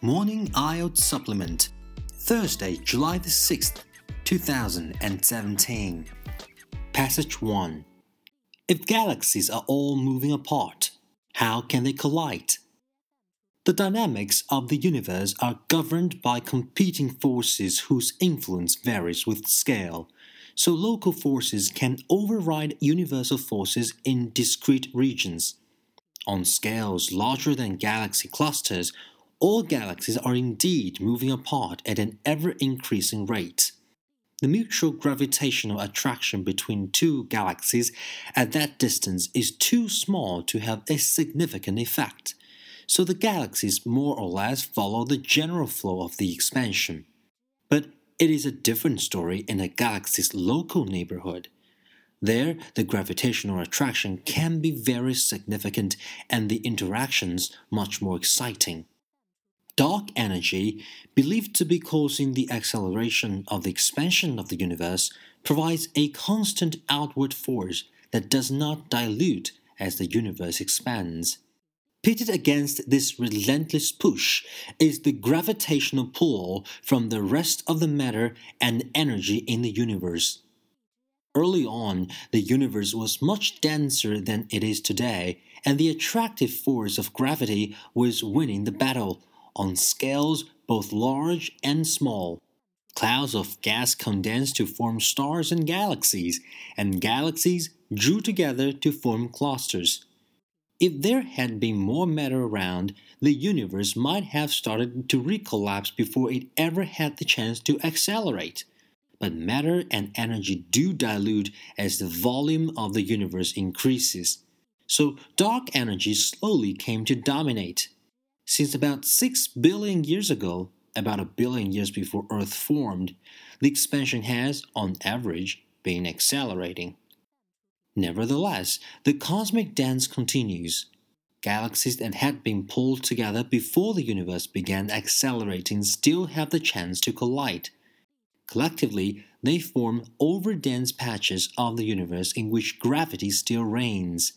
Morning IELTS Supplement, Thursday, July the 6th, 2017. Passage 1 If galaxies are all moving apart, how can they collide? The dynamics of the universe are governed by competing forces whose influence varies with scale, so local forces can override universal forces in discrete regions. On scales larger than galaxy clusters, all galaxies are indeed moving apart at an ever increasing rate. The mutual gravitational attraction between two galaxies at that distance is too small to have a significant effect, so the galaxies more or less follow the general flow of the expansion. But it is a different story in a galaxy's local neighborhood. There, the gravitational attraction can be very significant and the interactions much more exciting. Dark energy, believed to be causing the acceleration of the expansion of the universe, provides a constant outward force that does not dilute as the universe expands. Pitted against this relentless push is the gravitational pull from the rest of the matter and energy in the universe. Early on, the universe was much denser than it is today, and the attractive force of gravity was winning the battle on scales both large and small. Clouds of gas condensed to form stars and galaxies, and galaxies drew together to form clusters. If there had been more matter around, the universe might have started to recollapse before it ever had the chance to accelerate. But matter and energy do dilute as the volume of the universe increases. So dark energy slowly came to dominate. Since about 6 billion years ago, about a billion years before Earth formed, the expansion has, on average, been accelerating. Nevertheless, the cosmic dance continues. Galaxies that had been pulled together before the universe began accelerating still have the chance to collide. Collectively, they form overdense patches of the universe in which gravity still reigns.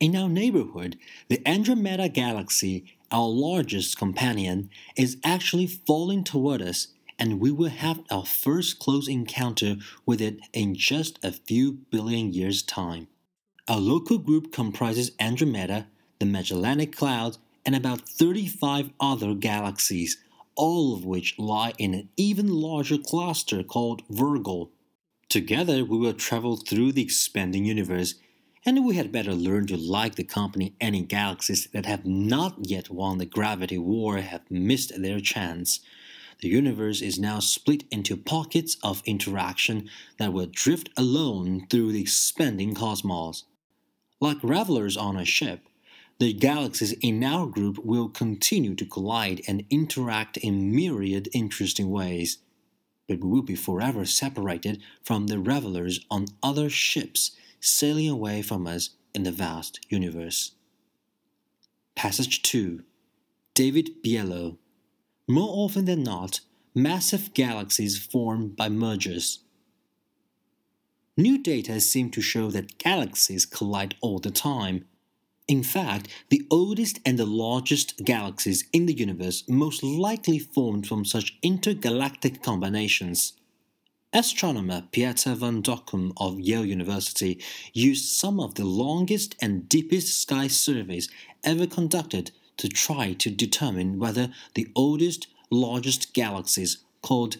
In our neighborhood, the Andromeda Galaxy our largest companion, is actually falling toward us, and we will have our first close encounter with it in just a few billion years' time. Our local group comprises Andromeda, the Magellanic Cloud, and about 35 other galaxies, all of which lie in an even larger cluster called Virgo. Together, we will travel through the expanding universe and we had better learn to like the company any galaxies that have not yet won the gravity war have missed their chance. The universe is now split into pockets of interaction that will drift alone through the expanding cosmos. Like revelers on a ship, the galaxies in our group will continue to collide and interact in myriad interesting ways. But we will be forever separated from the revelers on other ships sailing away from us in the vast universe. Passage 2 David Biello More often than not, massive galaxies form by mergers. New data seem to show that galaxies collide all the time. In fact, the oldest and the largest galaxies in the universe most likely formed from such intergalactic combinations. Astronomer Pieter van Dokkum of Yale University used some of the longest and deepest sky surveys ever conducted to try to determine whether the oldest, largest galaxies, called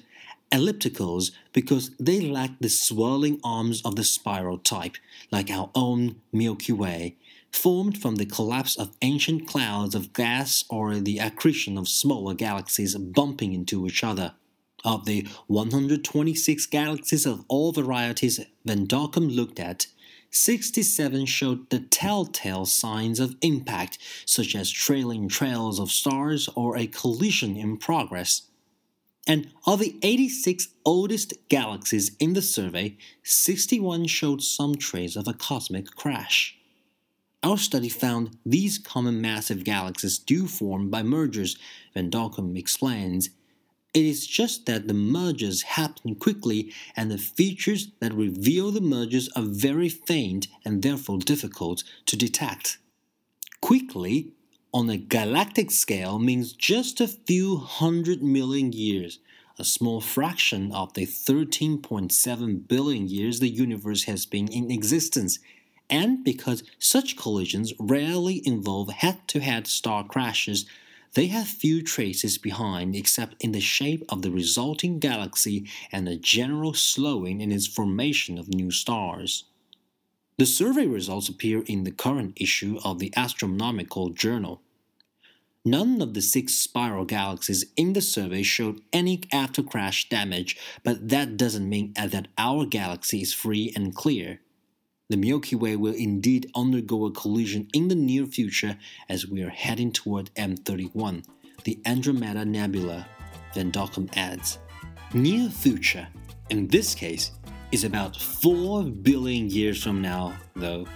ellipticals because they lack the swirling arms of the spiral type, like our own Milky Way, formed from the collapse of ancient clouds of gas or the accretion of smaller galaxies bumping into each other. Of the 126 galaxies of all varieties Van Dokkum looked at, 67 showed the telltale signs of impact, such as trailing trails of stars or a collision in progress. And of the 86 oldest galaxies in the survey, 61 showed some trace of a cosmic crash. Our study found these common massive galaxies do form by mergers, Van Dokkum explains, it is just that the mergers happen quickly and the features that reveal the mergers are very faint and therefore difficult to detect. Quickly on a galactic scale means just a few hundred million years, a small fraction of the 13.7 billion years the universe has been in existence. And because such collisions rarely involve head to head star crashes, they have few traces behind except in the shape of the resulting galaxy and a general slowing in its formation of new stars. The survey results appear in the current issue of the Astronomical Journal. None of the six spiral galaxies in the survey showed any after crash damage, but that doesn't mean that our galaxy is free and clear. The Milky Way will indeed undergo a collision in the near future as we are heading toward M31, the Andromeda Nebula, Van Dokkum adds. Near future, in this case, is about 4 billion years from now, though.